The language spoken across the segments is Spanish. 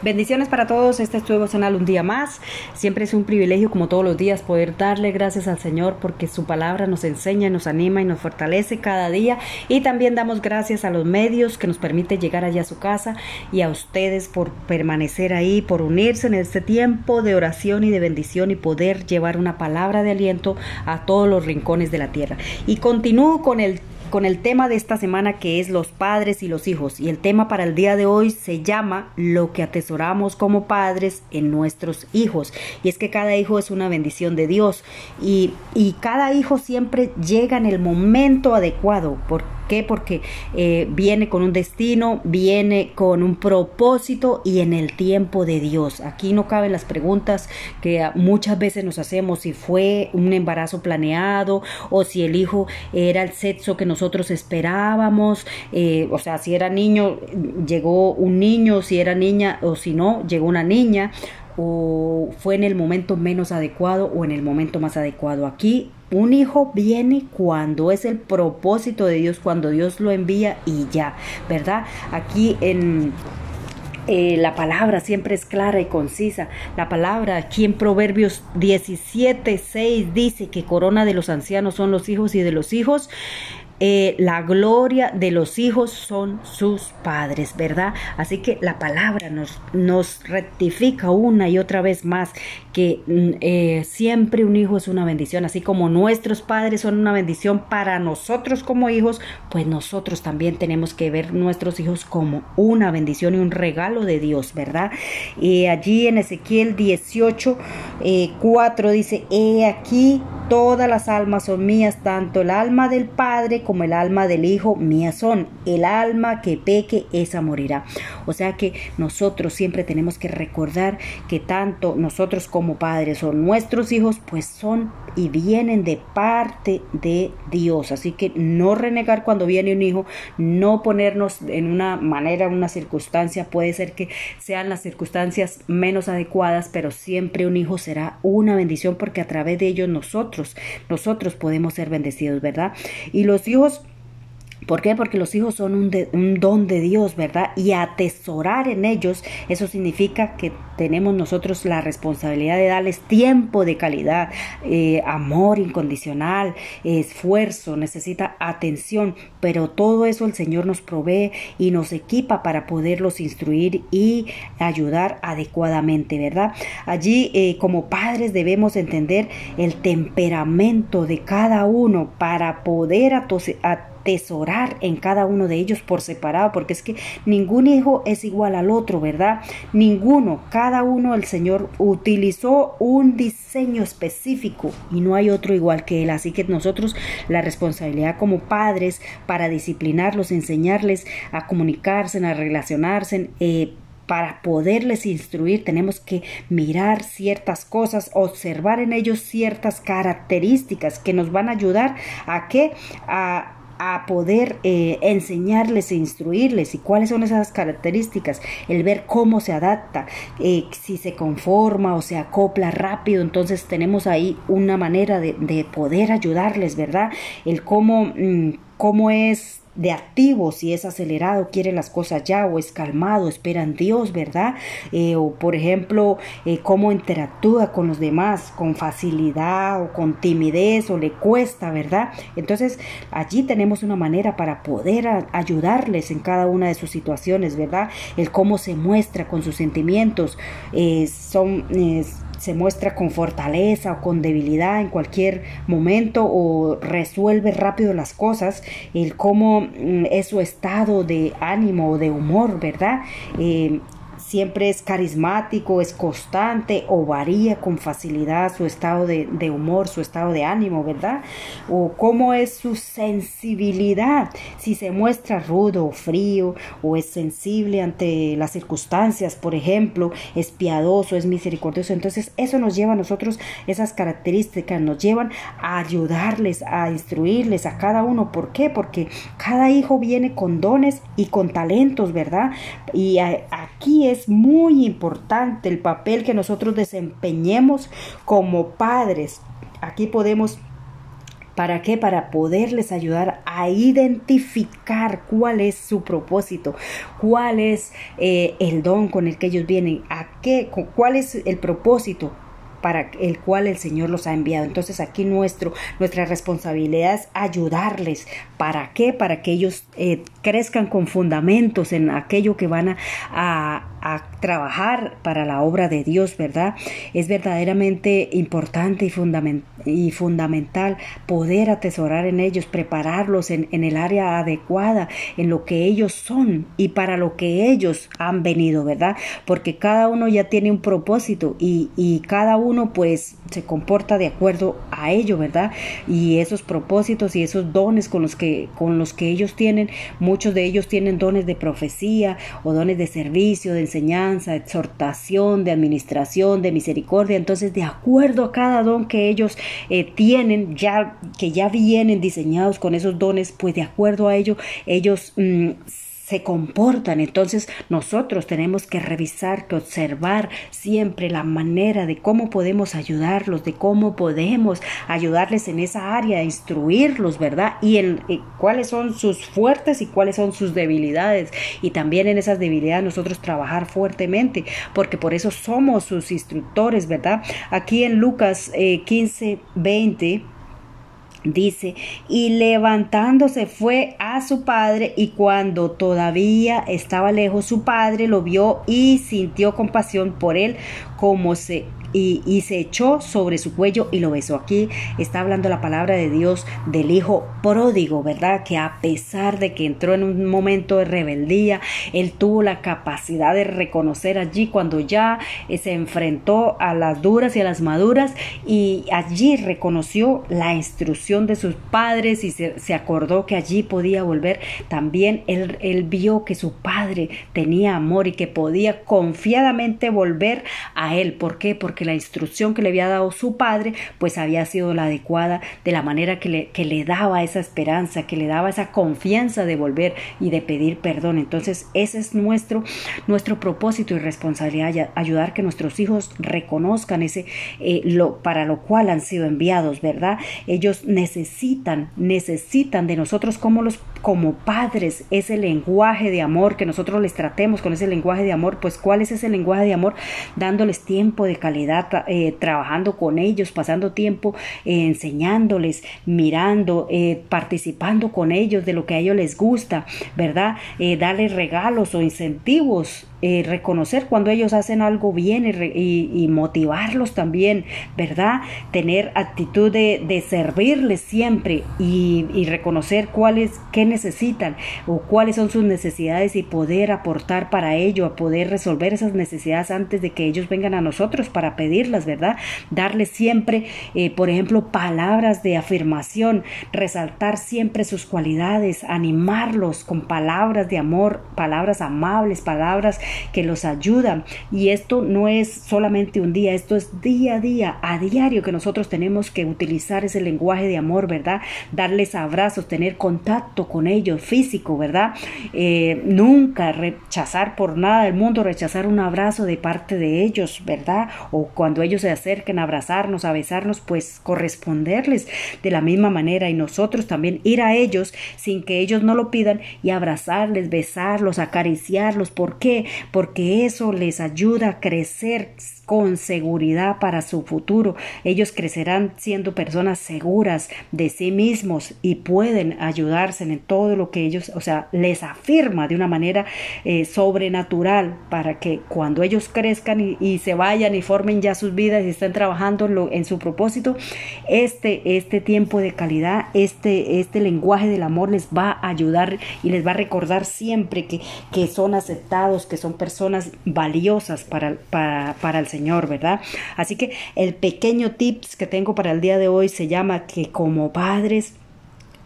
Bendiciones para todos, este es tu devocional un día más. Siempre es un privilegio, como todos los días, poder darle gracias al Señor porque su palabra nos enseña, nos anima y nos fortalece cada día. Y también damos gracias a los medios que nos permite llegar allá a su casa y a ustedes por permanecer ahí, por unirse en este tiempo de oración y de bendición y poder llevar una palabra de aliento a todos los rincones de la tierra. Y continúo con el con el tema de esta semana que es los padres y los hijos. Y el tema para el día de hoy se llama lo que atesoramos como padres en nuestros hijos. Y es que cada hijo es una bendición de Dios y, y cada hijo siempre llega en el momento adecuado. Porque qué? Porque eh, viene con un destino, viene con un propósito y en el tiempo de Dios. Aquí no caben las preguntas que muchas veces nos hacemos si fue un embarazo planeado o si el hijo era el sexo que nosotros esperábamos, eh, o sea, si era niño, llegó un niño, si era niña o si no, llegó una niña o fue en el momento menos adecuado o en el momento más adecuado. Aquí un hijo viene cuando es el propósito de Dios, cuando Dios lo envía y ya, ¿verdad? Aquí en... Eh, la palabra siempre es clara y concisa. La palabra aquí en Proverbios 17, 6 dice que corona de los ancianos son los hijos y de los hijos eh, la gloria de los hijos son sus padres, ¿verdad? Así que la palabra nos, nos rectifica una y otra vez más que mm, eh, siempre un hijo es una bendición, así como nuestros padres son una bendición para nosotros como hijos, pues nosotros también tenemos que ver nuestros hijos como una bendición y un regalo de Dios, ¿verdad? Y allí en Ezequiel 18, 4 eh, dice, he aquí todas las almas son mías, tanto el alma del Padre como el alma del Hijo mía son. El alma que peque, esa morirá. O sea que nosotros siempre tenemos que recordar que tanto nosotros como padres o nuestros hijos, pues son y vienen de parte de Dios. Así que no renegar cuando viene un hijo, no ponernos en una manera, una circunstancia, puede ser que sean las circunstancias menos adecuadas, pero siempre un hijo será una bendición porque a través de ellos nosotros, nosotros podemos ser bendecidos, ¿verdad? Y los hijos ¿Por qué? Porque los hijos son un, don de Dios, ¿verdad? Y atesorar en ellos, eso significa que tenemos nosotros la responsabilidad de darles tiempo de calidad, eh, amor incondicional, esfuerzo, necesita atención, pero todo eso el Señor nos provee y nos equipa para poderlos instruir y ayudar adecuadamente, ¿verdad? Allí eh, como padres debemos entender el temperamento de cada uno para poder atender atesorar en cada uno de ellos por separado, porque es que ningún hijo es igual al otro, ¿verdad? Ninguno, cada uno el Señor utilizó un diseño específico y no hay otro igual que él. Así que nosotros la responsabilidad como padres para disciplinarlos, enseñarles a comunicarse, a relacionarse, eh, para poderles instruir tenemos que mirar ciertas cosas, observar en ellos ciertas características que nos van a ayudar a que a a poder eh, enseñarles e instruirles. Y cuáles son esas características, el ver cómo se adapta, eh, si se conforma o se acopla rápido, entonces tenemos ahí una manera de, poder ayudarles, ¿verdad? El cómo, mm, cómo es de activo, si es acelerado, quiere las cosas ya, o es calmado, espera en Dios, ¿verdad? Eh, o por ejemplo, eh, cómo interactúa con los demás, con facilidad o con timidez, o le cuesta, ¿verdad? Entonces, allí tenemos una manera para poder ayudarles en cada una de sus situaciones, ¿verdad? El cómo se muestra con sus sentimientos, eh, son se muestra con fortaleza o con debilidad en cualquier momento o resuelve rápido las cosas, el cómo mm, es su estado de ánimo o de humor, ¿verdad? Eh, siempre es carismático, es constante o varía con facilidad su estado de, humor, su estado de ánimo, ¿verdad? O cómo es su sensibilidad, si se muestra rudo o frío o es sensible ante las circunstancias, por ejemplo, es piadoso, es misericordioso. Entonces eso nos lleva a nosotros, esas características nos llevan a ayudarles, a instruirles a cada uno. ¿Por qué? Porque cada hijo viene con dones y con talentos, ¿verdad? Y aquí es es muy importante el papel que nosotros desempeñemos como padres. Aquí podemos ¿Para qué? Para poderles ayudar a identificar cuál es su propósito, cuál es eh, el don con el que ellos vienen, a qué, cuál es el propósito para el cual el Señor los ha enviado. Entonces aquí nuestro, nuestra responsabilidad es ayudarles. ¿Para qué? Para que ellos eh, crezcan con fundamentos en aquello que van a, trabajar para la obra de Dios, ¿verdad? Es verdaderamente importante y, y fundamental poder atesorar en ellos, prepararlos en, en el área adecuada, en lo que ellos son y para lo que ellos han venido, ¿verdad? Porque cada uno ya tiene un propósito y, y cada uno pues se comporta de acuerdo a ello, ¿verdad? Y esos propósitos y esos dones con los que con los que ellos tienen, muchos de ellos tienen dones de profecía o dones de servicio, de enseñanza, de exhortación, de administración, de misericordia. Entonces, de acuerdo a cada don que ellos eh, tienen, ya que ya vienen diseñados con esos dones, pues de acuerdo a ello, ellos mm, se comportan. Entonces nosotros tenemos que revisar, que observar siempre la manera de cómo podemos ayudarlos, de cómo podemos ayudarles en esa área, instruirlos, ¿verdad? Y en cuáles son sus fuertes y cuáles son sus debilidades. Y también en esas debilidades nosotros trabajar fuertemente, porque por eso somos sus instructores, ¿verdad? Aquí en Lucas 15, eh, 20 Dice, y levantándose fue a su padre y cuando todavía estaba lejos su padre lo vio y sintió compasión por él como se y, se echó sobre su cuello y lo besó. Aquí está hablando la palabra de Dios del hijo pródigo, ¿verdad? Que a pesar de que entró en un momento de rebeldía, él tuvo la capacidad de reconocer allí cuando ya eh, se enfrentó a las duras y a las maduras y allí reconoció la instrucción de sus padres y se, acordó que allí podía volver. También él, él vio que su padre tenía amor y que podía confiadamente volver a él. ¿Por qué? Porque que la instrucción que le había dado su padre pues había sido la adecuada de la manera que le, que le daba esa esperanza, que le daba esa confianza de volver y de pedir perdón. Entonces ese es nuestro, nuestro propósito y responsabilidad, ayudar que nuestros hijos reconozcan ese, eh, lo, para lo cual han sido enviados, ¿verdad? Ellos necesitan, necesitan de nosotros como los como padres ese lenguaje de amor que nosotros les tratemos con ese lenguaje de amor, pues cuál es ese lenguaje de amor dándoles tiempo de calidad eh, trabajando con ellos, pasando tiempo eh, enseñándoles, mirando, eh, participando con ellos de lo que a ellos les gusta, ¿verdad? darles regalos o incentivos eh, reconocer cuando ellos hacen algo bien y, motivarlos también, ¿verdad? Tener actitud de, servirles siempre y, reconocer cuáles, qué necesitan o cuáles son sus necesidades y poder aportar para ello, a poder resolver esas necesidades antes de que ellos vengan a nosotros para pedirlas, ¿verdad? Darles siempre, eh, por ejemplo, palabras de afirmación, resaltar siempre sus cualidades, animarlos con palabras de amor, palabras amables, palabras que los ayudan. Y esto no es solamente un día, esto es día a día, a diario que nosotros tenemos que utilizar ese lenguaje de amor, ¿verdad? Darles abrazos, tener contacto con ellos físico, ¿verdad? Eh, nunca rechazar por nada del mundo, rechazar un abrazo de parte de ellos, ¿verdad? O cuando ellos se acerquen a abrazarnos, a besarnos, pues corresponderles de la misma manera y nosotros también ir a ellos sin que ellos no lo pidan y abrazarles, besarlos, acariciarlos. ¿Por qué? Porque eso les ayuda a crecer con seguridad para su futuro. Ellos crecerán siendo personas seguras de sí mismos y pueden ayudarse en todo lo que ellos, o sea, les afirma de una manera eh, sobrenatural para que cuando ellos crezcan y, se vayan y formen ya sus vidas y estén trabajando en, su propósito, este, este tiempo de calidad, este, este lenguaje del amor les va a ayudar y les va a recordar siempre que, que son aceptados, que son personas valiosas para, para, para el Señor Señor, ¿verdad? Así que el pequeño tips que tengo para el día de hoy se llama que como padres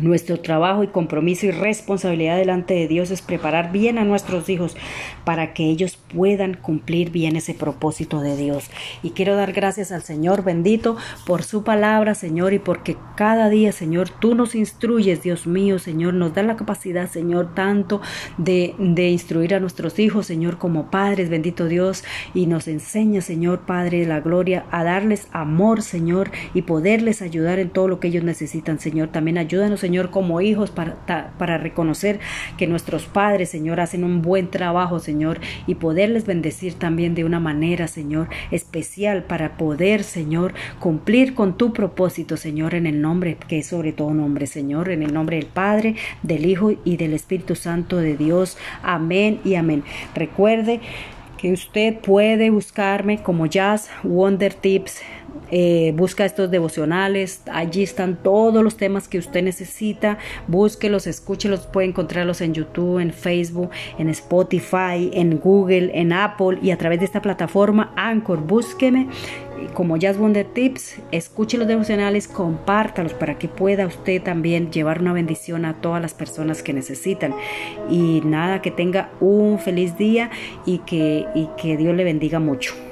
Nuestro trabajo y compromiso y responsabilidad delante de Dios es preparar bien a nuestros hijos para que ellos puedan cumplir bien ese propósito de Dios. Y quiero dar gracias al Señor bendito por su palabra, Señor, y porque cada día, Señor, tú nos instruyes, Dios mío, Señor, nos da la capacidad, Señor, tanto de, de instruir a nuestros hijos, Señor, como padres, bendito Dios, y nos enseña, Señor, Padre de la Gloria, a darles amor, Señor, y poderles ayudar en todo lo que ellos necesitan, Señor. También ayúdanos, Señor, como hijos para, para reconocer que nuestros padres, Señor, hacen un buen trabajo, Señor, y poderles bendecir también de una manera, Señor, especial para poder, Señor, cumplir con tu propósito, Señor, en el nombre que es sobre todo nombre, Señor, en el nombre del Padre, del Hijo y del Espíritu Santo de Dios. Amén y amén. Recuerde que usted puede buscarme como Jazz Wonder Tips eh, busca estos devocionales, allí están todos los temas que usted necesita, búsquelos, escúchelos, puede encontrarlos en YouTube, en Facebook, en Spotify, en Google, en Apple y a través de esta plataforma Anchor, búsqueme como Jazz Wonder Tips, escuche los devocionales, compártalos para que pueda usted también llevar una bendición a todas las personas que necesitan. Y nada, que tenga un feliz día y que, y que Dios le bendiga mucho.